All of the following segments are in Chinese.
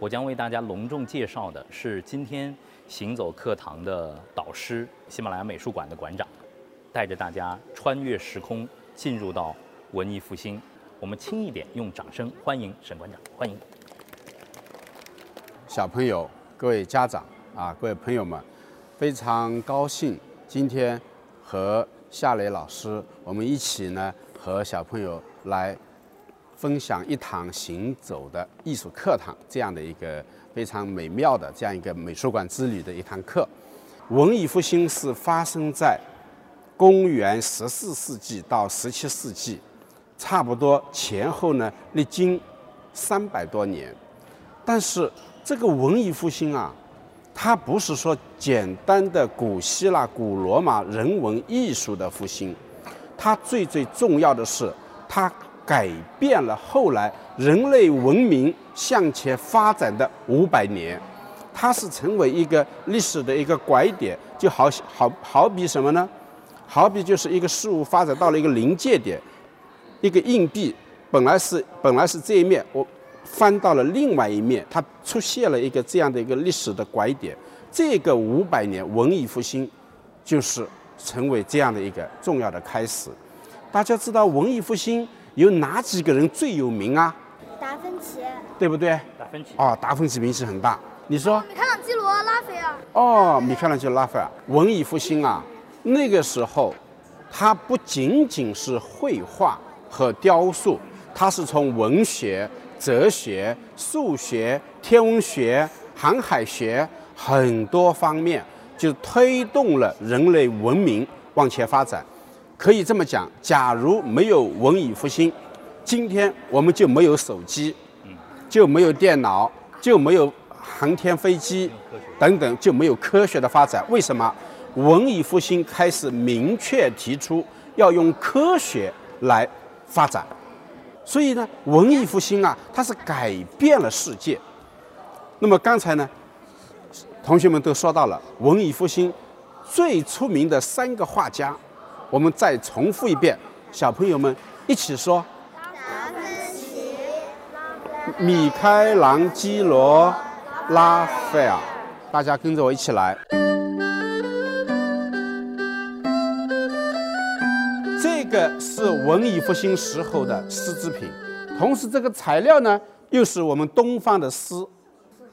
我将为大家隆重介绍的是今天行走课堂的导师，喜马拉雅美术馆的馆长，带着大家穿越时空，进入到文艺复兴。我们轻一点，用掌声欢迎沈馆长，欢迎。小朋友、各位家长啊，各位朋友们，非常高兴今天和夏雷老师我们一起呢，和小朋友来分享一堂行走的艺术课堂，这样的一个非常美妙的这样一个美术馆之旅的一堂课。文艺复兴是发生在公元十四世纪到十七世纪，差不多前后呢历经三百多年，但是。这个文艺复兴啊，它不是说简单的古希腊、古罗马人文艺术的复兴，它最最重要的是，它改变了后来人类文明向前发展的五百年，它是成为一个历史的一个拐点，就好好好比什么呢？好比就是一个事物发展到了一个临界点，一个硬币本来是本来是这一面我。翻到了另外一面，它出现了一个这样的一个历史的拐点。这个五百年文艺复兴，就是成为这样的一个重要的开始。大家知道文艺复兴有哪几个人最有名啊？达芬奇，对不对？达芬奇。哦，达芬奇名气很大。你说？米开朗基罗、拉斐尔。哦，米开朗基罗、拉斐尔。文艺复兴啊，那个时候，它不仅仅是绘画和雕塑，它是从文学。哲学、数学、天文学、航海学很多方面，就推动了人类文明往前发展。可以这么讲，假如没有文艺复兴，今天我们就没有手机，就没有电脑，就没有航天飞机等等，就没有科学的发展。为什么？文艺复兴开始明确提出要用科学来发展。所以呢，文艺复兴啊，它是改变了世界。那么刚才呢，同学们都说到了文艺复兴最出名的三个画家，我们再重复一遍，小朋友们一起说：达芬奇、米开朗基罗、拉斐尔。大家跟着我一起来。这个是文艺复兴时候的丝织品，同时这个材料呢，又是我们东方的丝。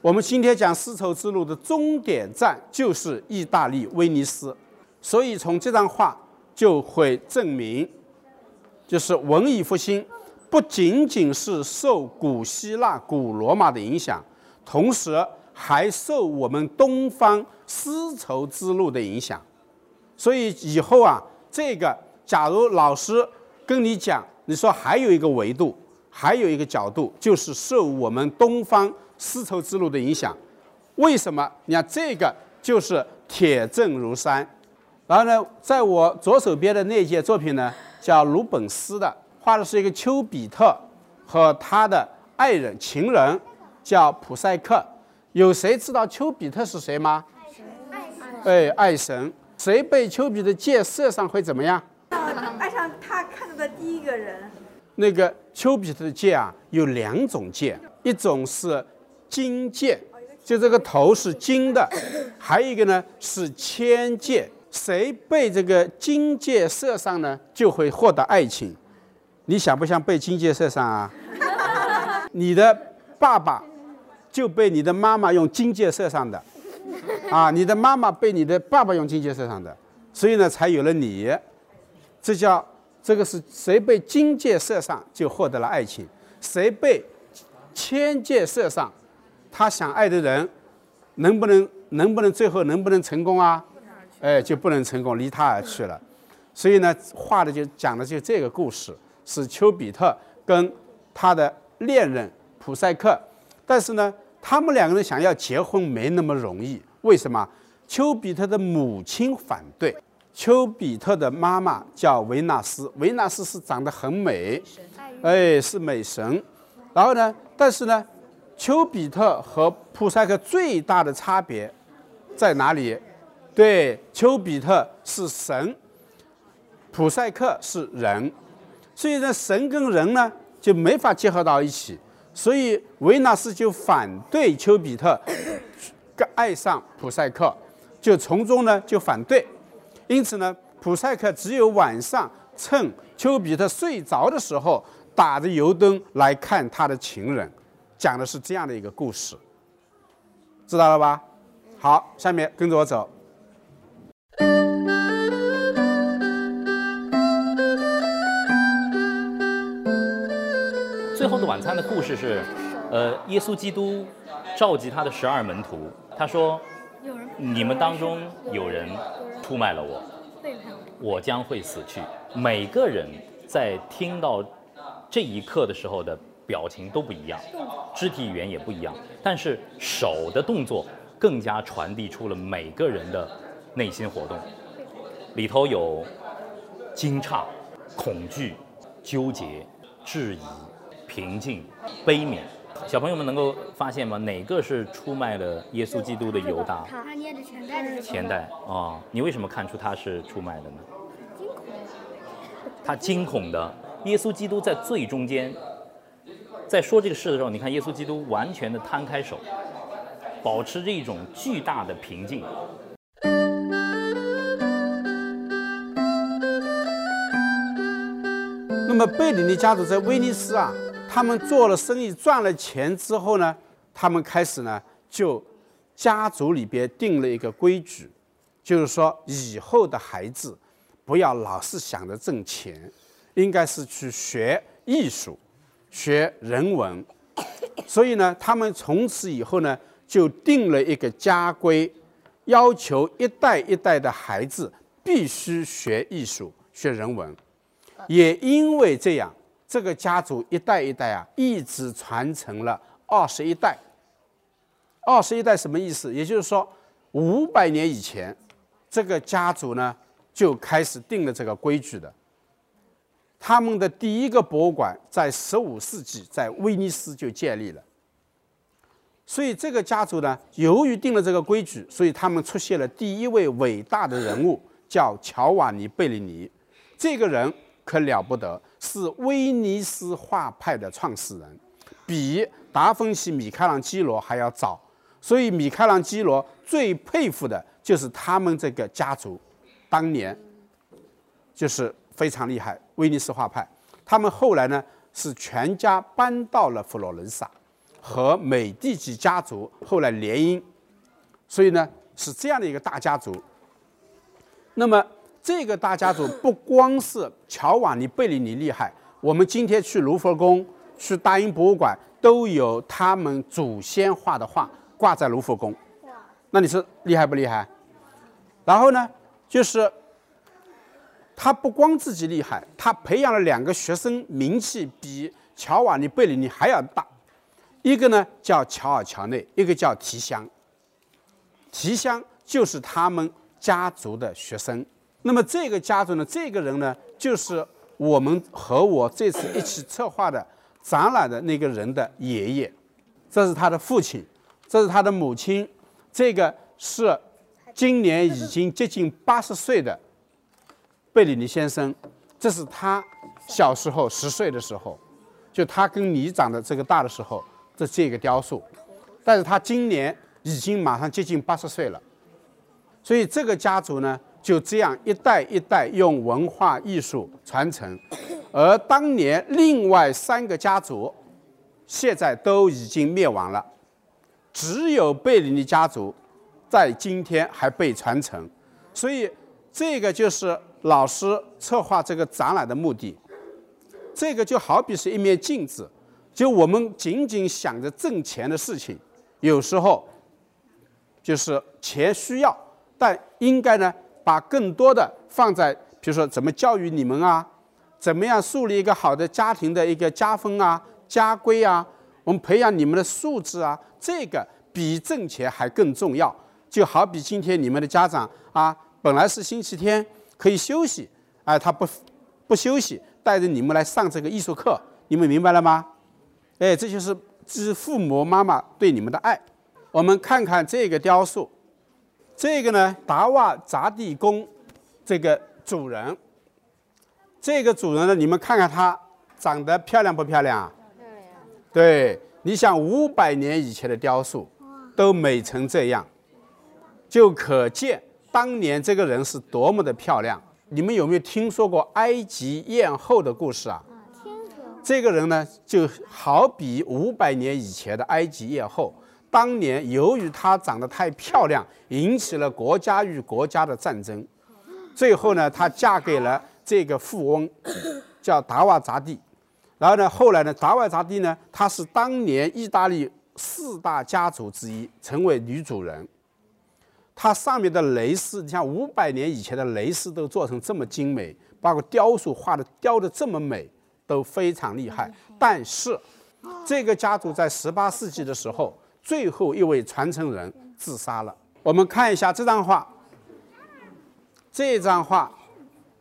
我们今天讲丝绸之路的终点站就是意大利威尼斯，所以从这张画就会证明，就是文艺复兴不仅仅是受古希腊、古罗马的影响，同时还受我们东方丝绸之路的影响。所以以后啊，这个。假如老师跟你讲，你说还有一个维度，还有一个角度，就是受我们东方丝绸之路的影响。为什么？你看这个就是铁证如山。然后呢，在我左手边的那件作品呢，叫鲁本斯的，画的是一个丘比特和他的爱人、情人，叫普赛克。有谁知道丘比特是谁吗？爱神。哎，爱神。谁被丘比特箭射上会怎么样？爱上他看到的第一个人，那个丘比特的箭啊，有两种箭，一种是金箭，就这个头是金的；还有一个呢是铅箭。谁被这个金箭射上呢，就会获得爱情。你想不想被金箭射上啊？你的爸爸就被你的妈妈用金箭射上的，啊，你的妈妈被你的爸爸用金箭射上的，所以呢，才有了你。这叫这个是谁被金箭射上就获得了爱情，谁被千箭射上，他想爱的人能不能能不能最后能不能成功啊？哎，就不能成功，离他而去了。所以呢，画的就讲的就这个故事，是丘比特跟他的恋人普赛克，但是呢，他们两个人想要结婚没那么容易，为什么？丘比特的母亲反对。丘比特的妈妈叫维纳斯，维纳斯是长得很美，哎，是美神。然后呢，但是呢，丘比特和普赛克最大的差别在哪里？对，丘比特是神，普赛克是人，所以呢，神跟人呢就没法结合到一起。所以维纳斯就反对丘比特爱上普赛克，就从中呢就反对。因此呢，普赛克只有晚上趁丘比特睡着的时候，打着油灯来看他的情人，讲的是这样的一个故事，知道了吧？好，下面跟着我走。晚餐的故事是，呃，耶稣基督召集他的十二门徒，他说：“你们当中有人出卖了我，我将会死去。”每个人在听到这一刻的时候的表情都不一样，肢体语言也不一样，但是手的动作更加传递出了每个人的内心活动，里头有惊诧、恐惧、纠结、质疑。平静、悲悯，小朋友们能够发现吗？哪个是出卖了耶稣基督的犹大？他捏着钱袋的钱袋哦，你为什么看出他是出卖的呢？惊恐。他惊恐的，耶稣基督在最中间，在说这个事的时候，你看耶稣基督完全的摊开手，保持着一种巨大的平静。那么贝里尼家族在威尼斯啊。他们做了生意赚了钱之后呢，他们开始呢就家族里边定了一个规矩，就是说以后的孩子不要老是想着挣钱，应该是去学艺术、学人文。所以呢，他们从此以后呢就定了一个家规，要求一代一代的孩子必须学艺术、学人文。也因为这样。这个家族一代一代啊，一直传承了二十一代。二十一代什么意思？也就是说，五百年以前，这个家族呢就开始定了这个规矩的。他们的第一个博物馆在十五世纪在威尼斯就建立了。所以这个家族呢，由于定了这个规矩，所以他们出现了第一位伟大的人物，叫乔瓦尼·贝利尼。这个人可了不得。是威尼斯画派的创始人，比达芬奇、米开朗基罗还要早，所以米开朗基罗最佩服的就是他们这个家族，当年就是非常厉害。威尼斯画派，他们后来呢是全家搬到了佛罗伦萨，和美第奇家族后来联姻，所以呢是这样的一个大家族。那么。这个大家族不光是乔瓦尼·贝里尼厉害，我们今天去卢浮宫、去大英博物馆都有他们祖先画的画挂在卢浮宫。那你说厉害不厉害？然后呢，就是他不光自己厉害，他培养了两个学生，名气比乔瓦尼·贝里尼还要大。一个呢叫乔尔·乔内，一个叫提香。提香就是他们家族的学生。那么这个家族呢，这个人呢，就是我们和我这次一起策划的展览的那个人的爷爷，这是他的父亲，这是他的母亲，这个是今年已经接近八十岁的贝里尼先生，这是他小时候十岁的时候，就他跟你长得这个大的时候，这这个雕塑，但是他今年已经马上接近八十岁了，所以这个家族呢。就这样一代一代用文化艺术传承，而当年另外三个家族现在都已经灭亡了，只有贝里尼家族在今天还被传承，所以这个就是老师策划这个展览的目的。这个就好比是一面镜子，就我们仅仅想着挣钱的事情，有时候就是钱需要，但应该呢。把更多的放在，比如说怎么教育你们啊，怎么样树立一个好的家庭的一个家风啊、家规啊，我们培养你们的素质啊，这个比挣钱还更重要。就好比今天你们的家长啊，本来是星期天可以休息，哎，他不不休息，带着你们来上这个艺术课，你们明白了吗？哎，这就是这是父母妈妈对你们的爱。我们看看这个雕塑。这个呢，达瓦扎地宫，这个主人，这个主人呢，你们看看他长得漂亮不漂亮？漂亮。对，你想五百年以前的雕塑都美成这样，就可见当年这个人是多么的漂亮。你们有没有听说过埃及艳后的故事啊？听说这个人呢，就好比五百年以前的埃及艳后。当年由于她长得太漂亮，引起了国家与国家的战争。最后呢，她嫁给了这个富翁，叫达瓦扎蒂。然后呢，后来呢，达瓦扎蒂呢，她是当年意大利四大家族之一，成为女主人。它上面的蕾丝，你像五百年以前的蕾丝都做成这么精美，包括雕塑画的雕的这么美，都非常厉害。但是，这个家族在十八世纪的时候，最后一位传承人自杀了。我们看一下这张画，这张画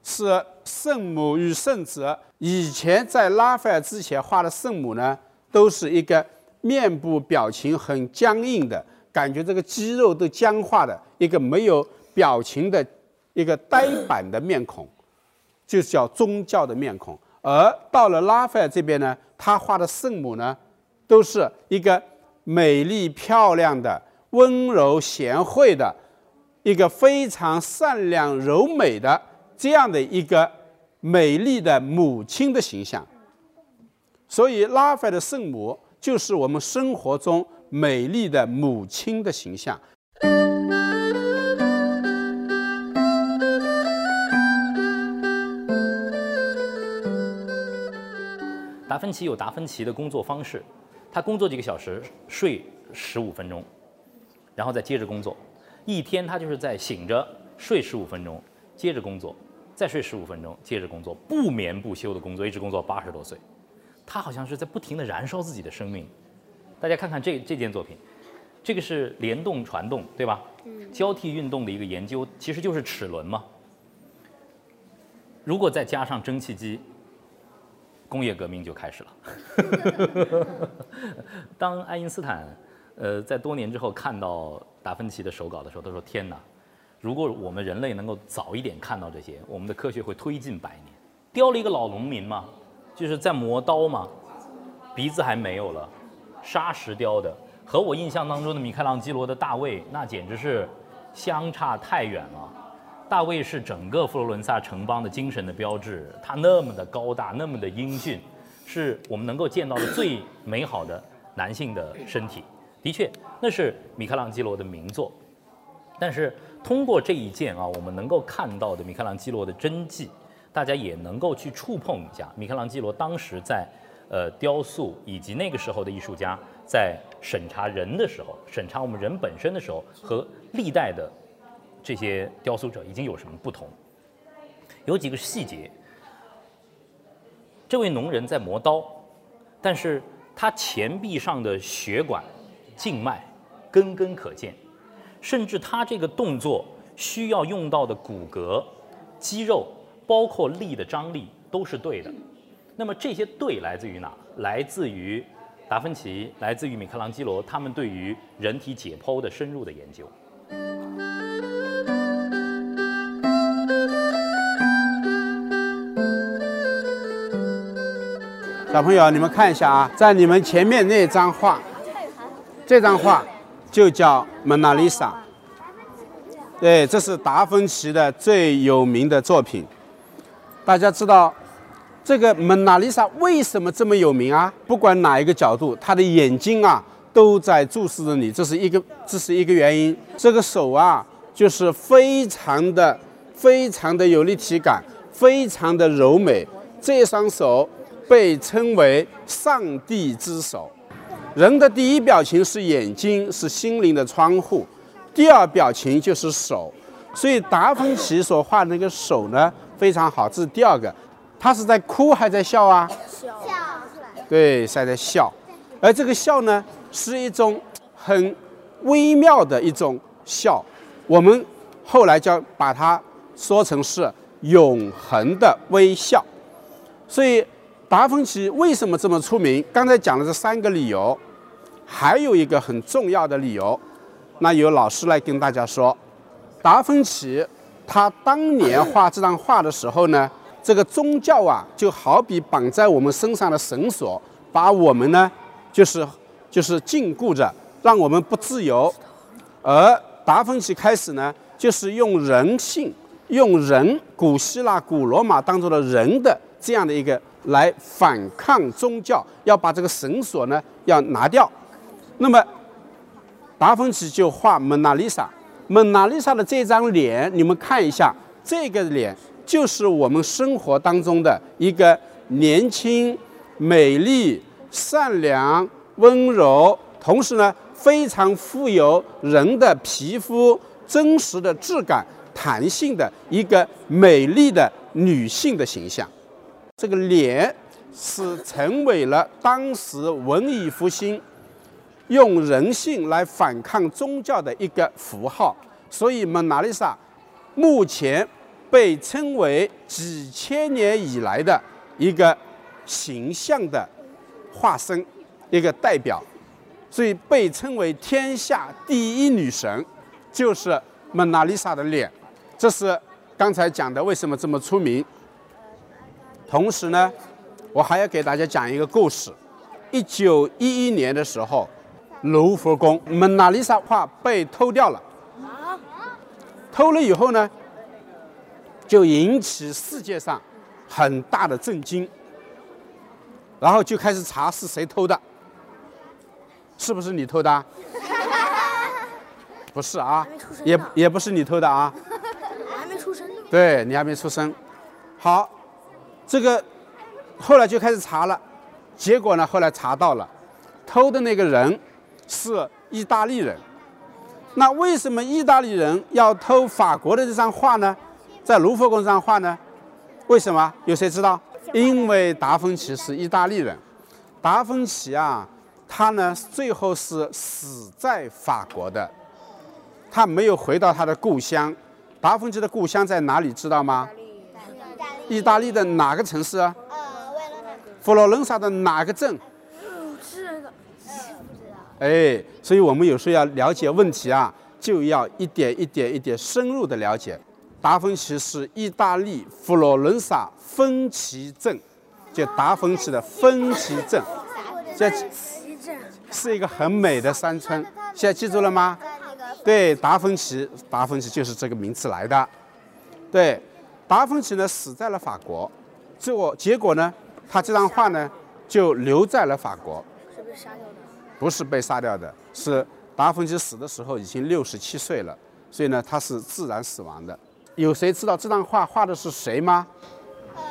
是圣母与圣子。以前在拉斐尔之前画的圣母呢，都是一个面部表情很僵硬的。感觉这个肌肉都僵化的一个没有表情的一个呆板的面孔，就是叫宗教的面孔。而到了拉斐尔这边呢，他画的圣母呢，都是一个美丽漂亮的、温柔贤惠的、一个非常善良柔美的这样的一个美丽的母亲的形象。所以，拉斐的圣母就是我们生活中。美丽的母亲的形象。达芬奇有达芬奇的工作方式，他工作几个小时，睡十五分钟，然后再接着工作。一天他就是在醒着睡十五分钟，接着工作，再睡十五分钟，接着工作，不眠不休的工作，一直工作八十多岁。他好像是在不停的燃烧自己的生命。大家看看这这件作品，这个是联动传动，对吧？交替运动的一个研究，其实就是齿轮嘛。如果再加上蒸汽机，工业革命就开始了。当爱因斯坦，呃，在多年之后看到达芬奇的手稿的时候，他说：“天哪，如果我们人类能够早一点看到这些，我们的科学会推进百年。”雕了一个老农民嘛，就是在磨刀嘛，鼻子还没有了。砂石雕的，和我印象当中的米开朗基罗的大卫，那简直是相差太远了。大卫是整个佛罗伦萨城邦的精神的标志，他那么的高大，那么的英俊，是我们能够见到的最美好的男性的身体。的确，那是米开朗基罗的名作。但是通过这一件啊，我们能够看到的米开朗基罗的真迹，大家也能够去触碰一下米开朗基罗当时在。呃，雕塑以及那个时候的艺术家在审查人的时候，审查我们人本身的时候，和历代的这些雕塑者已经有什么不同？有几个细节。这位农人在磨刀，但是他前臂上的血管、静脉根根可见，甚至他这个动作需要用到的骨骼、肌肉，包括力的张力都是对的。那么这些对来自于哪？来自于达芬奇，来自于米开朗基罗，他们对于人体解剖的深入的研究。小朋友，你们看一下啊，在你们前面那张画，这张画就叫《蒙娜丽莎》。对，这是达芬奇的最有名的作品。大家知道。这个蒙娜丽莎为什么这么有名啊？不管哪一个角度，她的眼睛啊都在注视着你，这是一个，这是一个原因。这个手啊，就是非常的、非常的有立体感，非常的柔美。这双手被称为上帝之手。人的第一表情是眼睛，是心灵的窗户；第二表情就是手。所以达芬奇所画的那个手呢，非常好。这是第二个。他是在哭还在笑啊？笑，对，是在笑。而这个笑呢，是一种很微妙的一种笑。我们后来叫把它说成是永恒的微笑。所以，达芬奇为什么这么出名？刚才讲了这三个理由，还有一个很重要的理由，那由老师来跟大家说。达芬奇他当年画这张画的时候呢？这个宗教啊，就好比绑在我们身上的绳索，把我们呢，就是就是禁锢着，让我们不自由。而达芬奇开始呢，就是用人性，用人，古希腊、古罗马当中的人的这样的一个来反抗宗教，要把这个绳索呢要拿掉。那么，达芬奇就画蒙娜丽莎。蒙娜丽莎的这张脸，你们看一下，这个脸就是我们生活当中的一个年轻、美丽、善良、温柔，同时呢非常富有人的皮肤真实的质感、弹性的一个美丽的女性的形象。这个脸是成为了当时文艺复兴用人性来反抗宗教的一个符号。所以，蒙娜丽莎目前被称为几千年以来的一个形象的化身，一个代表，所以被称为天下第一女神，就是蒙娜丽莎的脸。这是刚才讲的为什么这么出名。同时呢，我还要给大家讲一个故事：一九一一年的时候，卢浮宫蒙娜丽莎画被偷掉了。偷了以后呢，就引起世界上很大的震惊，然后就开始查是谁偷的，是不是你偷的？不是啊，也也不是你偷的啊。我 还没出生。对你还没出生。好，这个后来就开始查了，结果呢，后来查到了，偷的那个人是意大利人。那为什么意大利人要偷法国的这张画呢？在卢浮宫这张画呢？为什么？有谁知道？因为达芬奇是意大利人。达芬奇啊，他呢最后是死在法国的，他没有回到他的故乡。达芬奇的故乡在哪里？知道吗？意大利的哪个城市啊？呃，维罗纳。佛罗伦萨的哪个镇？哎，所以我们有时候要了解问题啊，就要一点一点一点深入的了解。达芬奇是意大利佛罗伦萨芬奇镇，就达芬奇的芬奇镇，这是一个很美的山村。现在记住了吗？对，达芬奇，达芬奇就是这个名字来的。对，达芬奇呢死在了法国，结果结果呢，他这张画呢就留在了法国。是不是杀掉的？不是被杀掉的，是达芬奇死的时候已经六十七岁了，所以呢他是自然死亡的。有谁知道这张画画的是谁吗？呃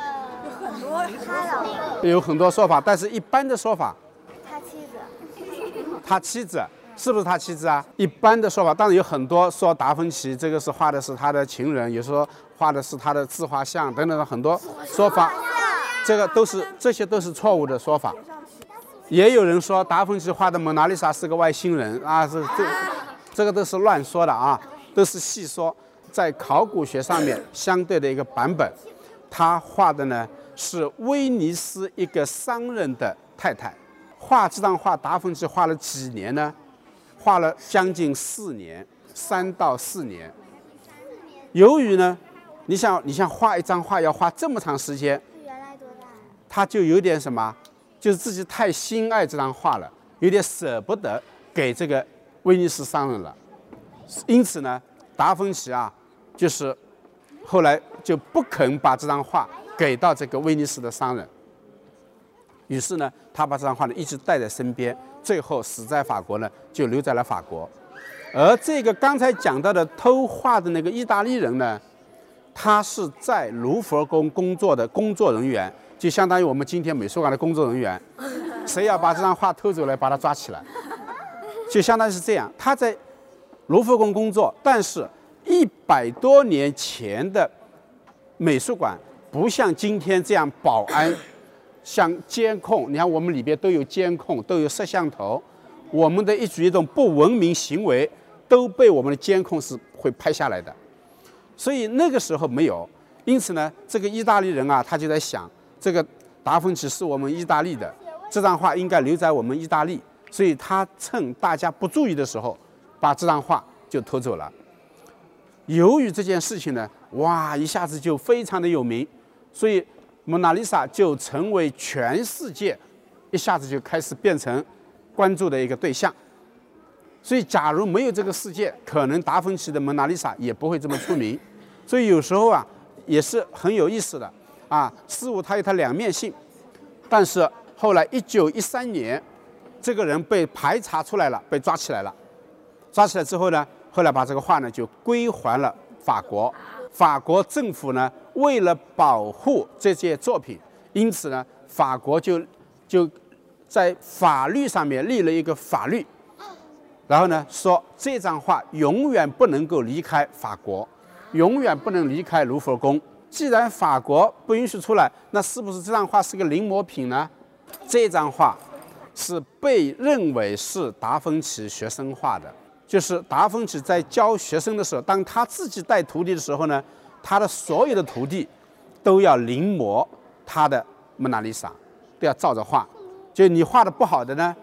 有很多他老婆，有很多说法，但是一般的说法，他妻子。他妻子是不是他妻子啊？一般的说法，当然有很多说达芬奇这个是画的是他的情人，有说画的是他的自画像等等的很多说法，这个都是这些都是错误的说法。也有人说达芬奇画的蒙娜丽莎是个外星人啊，是这这个都是乱说的啊，都是戏说。在考古学上面相对的一个版本，他画的呢是威尼斯一个商人的太太。画这张画，达芬奇画了几年呢？画了将近四年，三到四年。由于呢，你想你想画一张画要画这么长时间，原来多大？他就有点什么，就是自己太心爱这张画了，有点舍不得给这个威尼斯商人了。因此呢，达芬奇啊，就是后来就不肯把这张画给到这个威尼斯的商人。于是呢，他把这张画呢一直带在身边，最后死在法国呢，就留在了法国。而这个刚才讲到的偷画的那个意大利人呢，他是在卢浮宫工作的工作人员，就相当于我们今天美术馆的工作人员。谁要把这张画偷走来，把他抓起来，就相当于是这样。他在卢浮宫工作，但是一百多年前的美术馆不像今天这样保安。像监控，你看我们里边都有监控，都有摄像头，我们的一举一动不文明行为都被我们的监控是会拍下来的。所以那个时候没有，因此呢，这个意大利人啊，他就在想，这个达芬奇是我们意大利的，这张画应该留在我们意大利，所以他趁大家不注意的时候，把这张画就偷走了。由于这件事情呢，哇，一下子就非常的有名，所以。蒙娜丽莎就成为全世界，一下子就开始变成关注的一个对象。所以，假如没有这个世界，可能达芬奇的蒙娜丽莎也不会这么出名。所以有时候啊，也是很有意思的啊，事物它有它两面性。但是后来，一九一三年，这个人被排查出来了，被抓起来了。抓起来之后呢，后来把这个画呢就归还了法国。法国政府呢，为了保护这件作品，因此呢，法国就就在法律上面立了一个法律。然后呢，说这张画永远不能够离开法国，永远不能离开卢浮宫。既然法国不允许出来，那是不是这张画是个临摹品呢？这张画是被认为是达芬奇学生画的，就是达芬奇在教学生的时候，当他自己带徒弟的时候呢，他的所有的徒弟都要临摹他的蒙娜丽莎，都要照着画。就你画的不好的呢？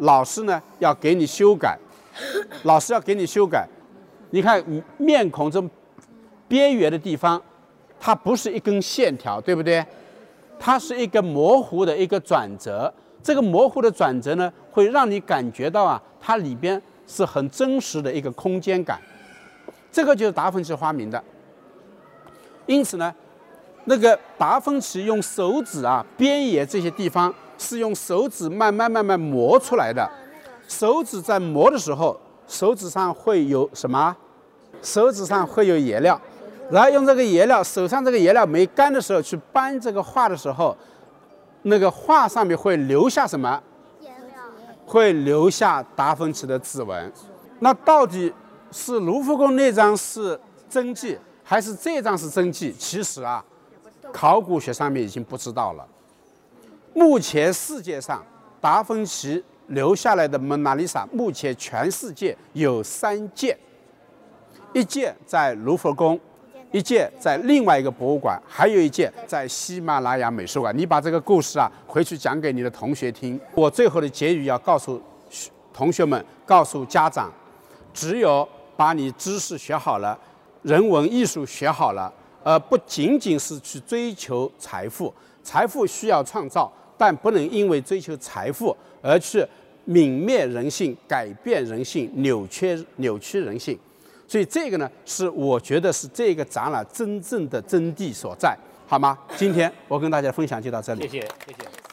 老师呢要给你修改，老师要给你修改。你看面孔这边缘的地方，它不是一根线条，对不对？它是一个模糊的一个转折。这个模糊的转折呢，会让你感觉到啊，它里边是很真实的一个空间感。这个就是达芬奇发明的。因此呢，那个达芬奇用手指啊边沿这些地方。是用手指慢慢慢慢磨出来的，手指在磨的时候，手指上会有什么？手指上会有颜料，然后用这个颜料，手上这个颜料没干的时候去搬这个画的时候，那个画上面会留下什么？颜料。会留下达芬奇的指纹。那到底是卢浮宫那张是真迹，还是这张是真迹？其实啊，考古学上面已经不知道了。目前世界上达芬奇留下来的蒙娜丽莎，目前全世界有三件，一件在卢浮宫，一件在另外一个博物馆，还有一件在喜马拉雅美术馆。你把这个故事啊回去讲给你的同学听。我最后的结语要告诉同学们，告诉家长，只有把你知识学好了，人文艺术学好了，而不仅仅是去追求财富，财富需要创造。但不能因为追求财富而去泯灭人性、改变人性、扭曲扭曲人性，所以这个呢，是我觉得是这个展览真正的真谛所在，好吗？今天我跟大家分享就到这里，谢谢，谢谢。